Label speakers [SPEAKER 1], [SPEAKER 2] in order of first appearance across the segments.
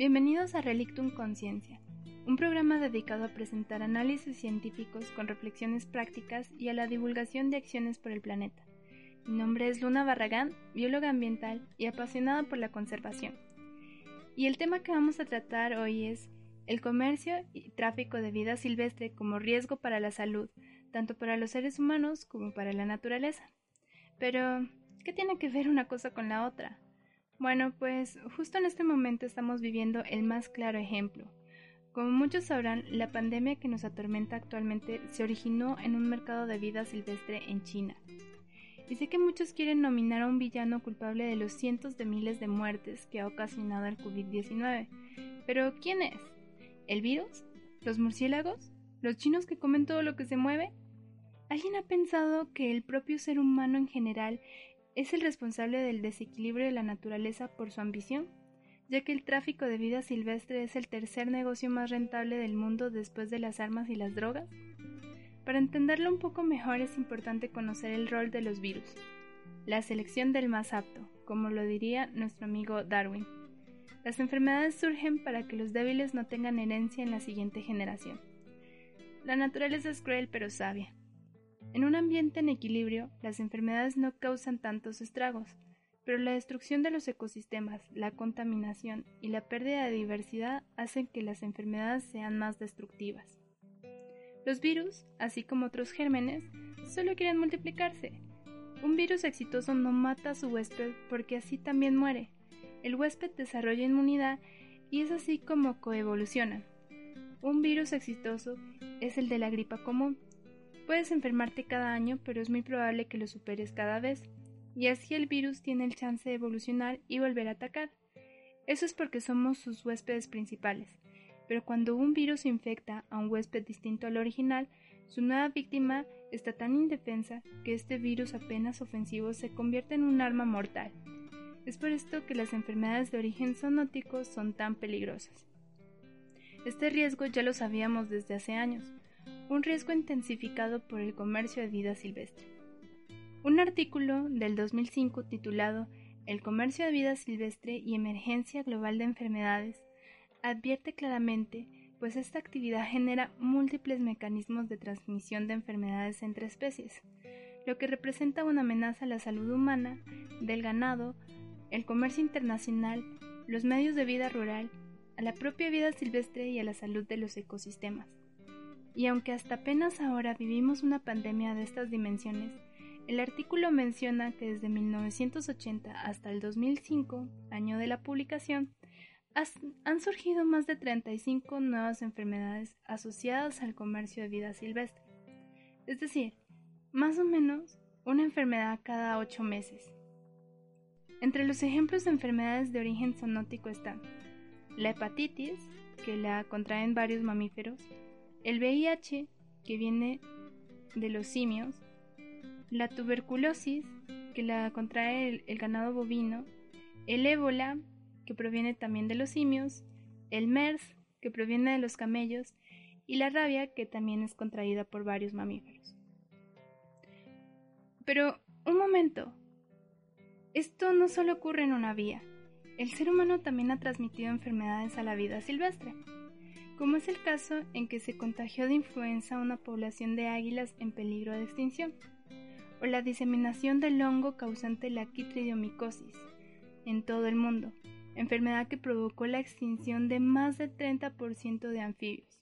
[SPEAKER 1] Bienvenidos a Relictum Conciencia, un programa dedicado a presentar análisis científicos con reflexiones prácticas y a la divulgación de acciones por el planeta. Mi nombre es Luna Barragán, bióloga ambiental y apasionada por la conservación. Y el tema que vamos a tratar hoy es el comercio y tráfico de vida silvestre como riesgo para la salud, tanto para los seres humanos como para la naturaleza. Pero, ¿qué tiene que ver una cosa con la otra? Bueno, pues justo en este momento estamos viviendo el más claro ejemplo. Como muchos sabrán, la pandemia que nos atormenta actualmente se originó en un mercado de vida silvestre en China. Y sé que muchos quieren nominar a un villano culpable de los cientos de miles de muertes que ha ocasionado el COVID-19. Pero ¿quién es? ¿El virus? ¿Los murciélagos? ¿Los chinos que comen todo lo que se mueve? ¿Alguien ha pensado que el propio ser humano en general es el responsable del desequilibrio de la naturaleza por su ambición, ya que el tráfico de vida silvestre es el tercer negocio más rentable del mundo después de las armas y las drogas. Para entenderlo un poco mejor es importante conocer el rol de los virus, la selección del más apto, como lo diría nuestro amigo Darwin. Las enfermedades surgen para que los débiles no tengan herencia en la siguiente generación. La naturaleza es cruel pero sabia. En un ambiente en equilibrio, las enfermedades no causan tantos estragos, pero la destrucción de los ecosistemas, la contaminación y la pérdida de diversidad hacen que las enfermedades sean más destructivas. Los virus, así como otros gérmenes, solo quieren multiplicarse. Un virus exitoso no mata a su huésped porque así también muere. El huésped desarrolla inmunidad y es así como coevolucionan. Un virus exitoso es el de la gripa común, Puedes enfermarte cada año, pero es muy probable que lo superes cada vez, y así el virus tiene el chance de evolucionar y volver a atacar. Eso es porque somos sus huéspedes principales, pero cuando un virus infecta a un huésped distinto al original, su nueva víctima está tan indefensa que este virus apenas ofensivo se convierte en un arma mortal. Es por esto que las enfermedades de origen zoonótico son tan peligrosas. Este riesgo ya lo sabíamos desde hace años, un riesgo intensificado por el comercio de vida silvestre. Un artículo del 2005 titulado El comercio de vida silvestre y emergencia global de enfermedades advierte claramente pues esta actividad genera múltiples mecanismos de transmisión de enfermedades entre especies, lo que representa una amenaza a la salud humana, del ganado, el comercio internacional, los medios de vida rural, a la propia vida silvestre y a la salud de los ecosistemas. Y aunque hasta apenas ahora vivimos una pandemia de estas dimensiones, el artículo menciona que desde 1980 hasta el 2005, año de la publicación, han surgido más de 35 nuevas enfermedades asociadas al comercio de vida silvestre. Es decir, más o menos una enfermedad cada ocho meses. Entre los ejemplos de enfermedades de origen zoonótico están la hepatitis, que la contraen varios mamíferos, el VIH, que viene de los simios, la tuberculosis, que la contrae el, ganado bovino, el ébola, que proviene también de los simios, el MERS, que proviene de los camellos, y la rabia, que también es contraída por varios mamíferos. Pero, un momento, esto no solo ocurre en una vía, el ser humano también ha transmitido enfermedades a la vida silvestre como es el caso en que se contagió de influenza una población de águilas en peligro de extinción, o la diseminación del hongo causante la quitridiomicosis en todo el mundo, enfermedad que provocó la extinción de más del 30% de anfibios.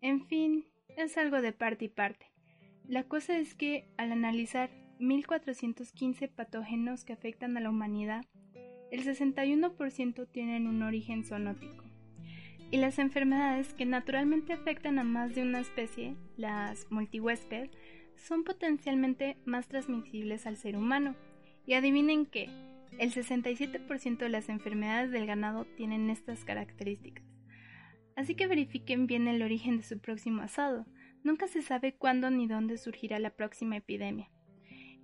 [SPEAKER 1] En fin, es algo de parte y parte. La cosa es que, al analizar 1.415 patógenos que afectan a la humanidad, el 61% tienen un origen zoonótico y las enfermedades que naturalmente afectan a más de una especie, las multihuésped, son potencialmente más transmisibles al ser humano. Y adivinen qué, el 67% de las enfermedades del ganado tienen estas características. Así que verifiquen bien el origen de su próximo asado. Nunca se sabe cuándo ni dónde surgirá la próxima epidemia.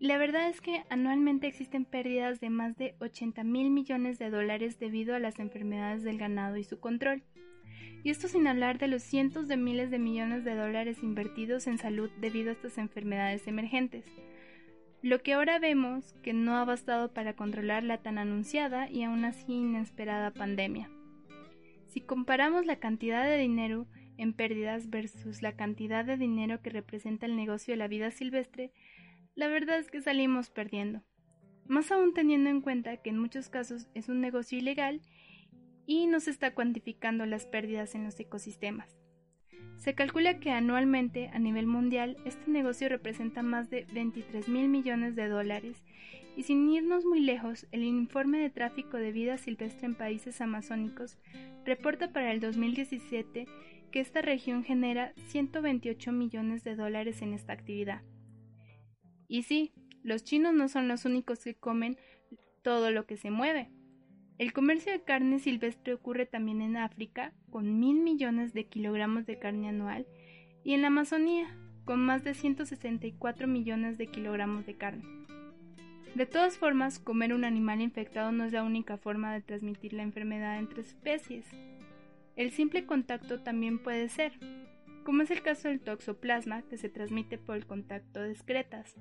[SPEAKER 1] Y la verdad es que anualmente existen pérdidas de más de 80 mil millones de dólares debido a las enfermedades del ganado y su control y esto sin hablar de los cientos de miles de millones de dólares invertidos en salud debido a estas enfermedades emergentes. Lo que ahora vemos que no ha bastado para controlar la tan anunciada y aún así inesperada pandemia. Si comparamos la cantidad de dinero en pérdidas versus la cantidad de dinero que representa el negocio de la vida silvestre, la verdad es que salimos perdiendo. Más aún teniendo en cuenta que en muchos casos es un negocio ilegal y no se está cuantificando las pérdidas en los ecosistemas. Se calcula que anualmente a nivel mundial este negocio representa más de 23 mil millones de dólares y sin irnos muy lejos, el informe de tráfico de vida silvestre en países amazónicos reporta para el 2017 que esta región genera 128 millones de dólares en esta actividad. Y sí, los chinos no son los únicos que comen todo lo que se mueve. El comercio de carne silvestre ocurre también en África, con mil millones de kilogramos de carne anual, y en la Amazonía, con más de 164 millones de kilogramos de carne. De todas formas, comer un animal infectado no es la única forma de transmitir la enfermedad entre especies. El simple contacto también puede ser, como es el caso del toxoplasma que se transmite por el contacto de excretas.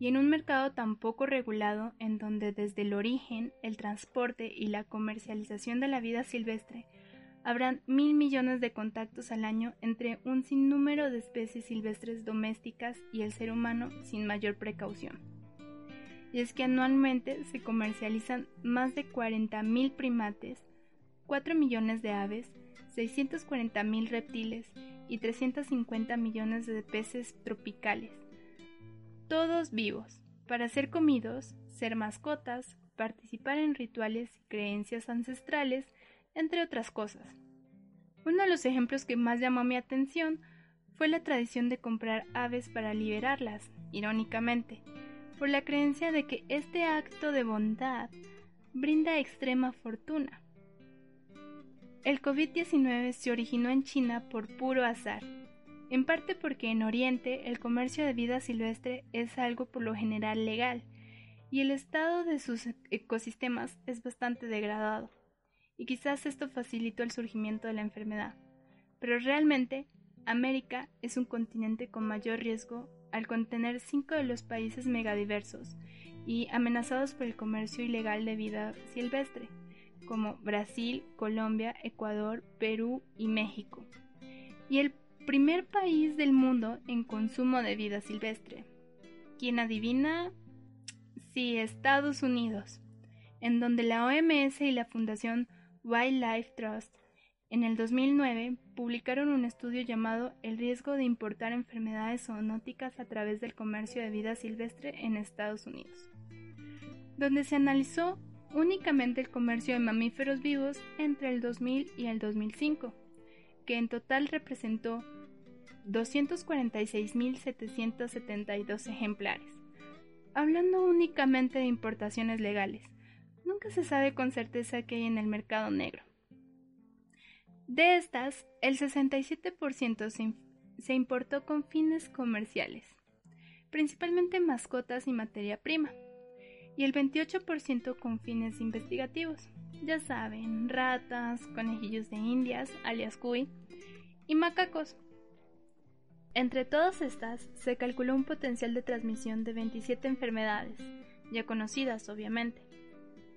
[SPEAKER 1] Y en un mercado tan poco regulado, en donde desde el origen, el transporte y la comercialización de la vida silvestre habrán mil millones de contactos al año entre un sinnúmero de especies silvestres domésticas y el ser humano sin mayor precaución. Y es que anualmente se comercializan más de 40.000 primates, 4 millones de aves, 640.000 reptiles y 350 millones de peces tropicales. Todos vivos, para ser comidos, ser mascotas, participar en rituales y creencias ancestrales, entre otras cosas. Uno de los ejemplos que más llamó mi atención fue la tradición de comprar aves para liberarlas, irónicamente, por la creencia de que este acto de bondad brinda extrema fortuna. El COVID-19 se originó en China por puro azar, en parte porque en Oriente el comercio de vida silvestre es algo por lo general legal y el estado de sus ecosistemas es bastante degradado, y quizás esto facilitó el surgimiento de la enfermedad. Pero realmente, América es un continente con mayor riesgo al contener cinco de los países megadiversos y amenazados por el comercio ilegal de vida silvestre como Brasil, Colombia, Ecuador, Perú y México. Y el primer país del mundo en consumo de vida silvestre. ¿Quién adivina? Sí, Estados Unidos, en donde la OMS y la Fundación Wildlife Trust en el 2009 publicaron un estudio llamado El riesgo de importar enfermedades zoonóticas a través del comercio de vida silvestre en Estados Unidos, donde se analizó únicamente el comercio de mamíferos vivos entre el 2000 y el 2005, que en total representó 246.772 ejemplares. Hablando únicamente de importaciones legales, nunca se sabe con certeza qué hay en el mercado negro. De estas, el 67% se, importó con fines comerciales, principalmente mascotas y materia prima y el 28% con fines investigativos. Ya saben, ratas, conejillos de indias, alias cuy, y macacos. Entre todas estas, se calculó un potencial de transmisión de 27 enfermedades, ya conocidas obviamente.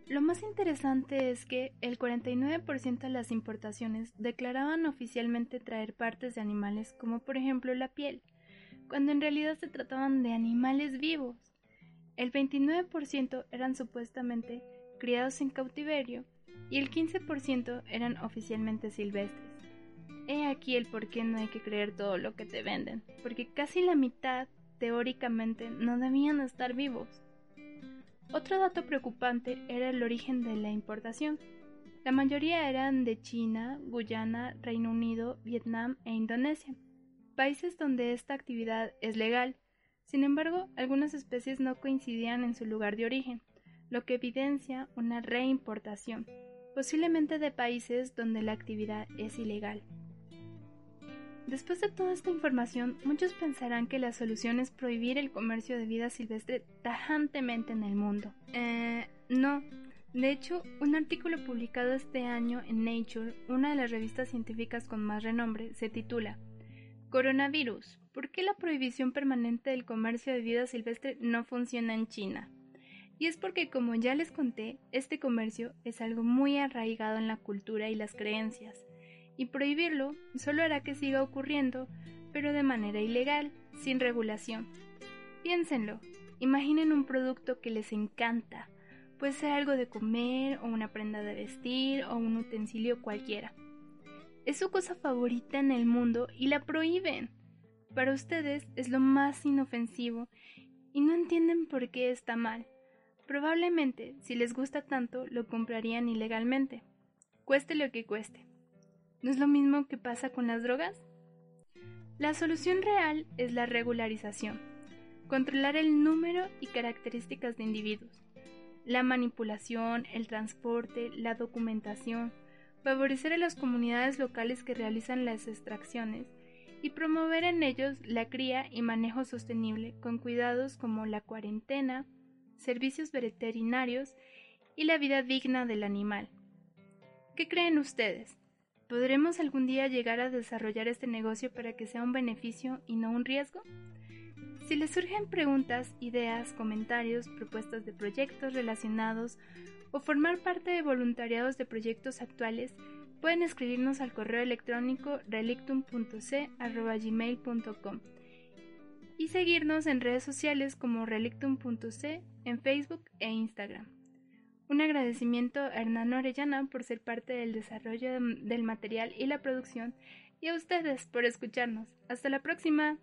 [SPEAKER 1] Lo más interesante es que el 49% de las importaciones declaraban oficialmente traer partes de animales como por ejemplo la piel, cuando en realidad se trataban de animales vivos. El 29% eran supuestamente criados en cautiverio y el 15% eran oficialmente silvestres. He aquí el por qué no hay que creer todo lo que te venden, porque casi la mitad, teóricamente, no debían estar vivos. Otro dato preocupante era el origen de la importación. La mayoría eran de China, Guyana, Reino Unido, Vietnam e Indonesia, países donde esta actividad es legal sin embargo, algunas especies no coincidían en su lugar de origen, lo que evidencia una reimportación, posiblemente de países donde la actividad es ilegal. Después de toda esta información, muchos pensarán que la solución es prohibir el comercio de vida silvestre tajantemente en el mundo. Eh, no. De hecho, un artículo publicado este año en Nature, una de las revistas científicas con más renombre, se titula Coronavirus, ¿por qué la prohibición permanente del comercio de vida silvestre no funciona en China? Y es porque, como ya les conté, este comercio es algo muy arraigado en la cultura y las creencias, y prohibirlo solo hará que siga ocurriendo, pero de manera ilegal, sin regulación. Piénsenlo, imaginen un producto que les encanta, puede ser algo de comer o una prenda de vestir o un utensilio cualquiera. Es su cosa favorita en el mundo y la prohíben. Para ustedes es lo más inofensivo y no entienden por qué está mal. Probablemente, si les gusta tanto, lo comprarían ilegalmente, cueste lo que cueste. ¿No es lo mismo que pasa con las drogas? La solución real es la regularización, controlar el número y características de individuos, la manipulación, el transporte, la documentación, favorecer a las comunidades locales que realizan las extracciones y promover en ellos la cría y manejo sostenible con cuidados como la cuarentena, servicios veterinarios y la vida digna del animal. ¿Qué creen ustedes? ¿Podremos algún día llegar a desarrollar este negocio para que sea un beneficio y no un riesgo? Si les surgen preguntas, ideas, comentarios, propuestas de proyectos relacionados o formar parte de voluntariados de proyectos actuales, pueden escribirnos al correo electrónico relictum.c.gmail.com y seguirnos en redes sociales como relictum.c en Facebook e Instagram. Un agradecimiento a Hernán Orellana por ser parte del desarrollo del material y la producción y a ustedes por escucharnos. Hasta la próxima.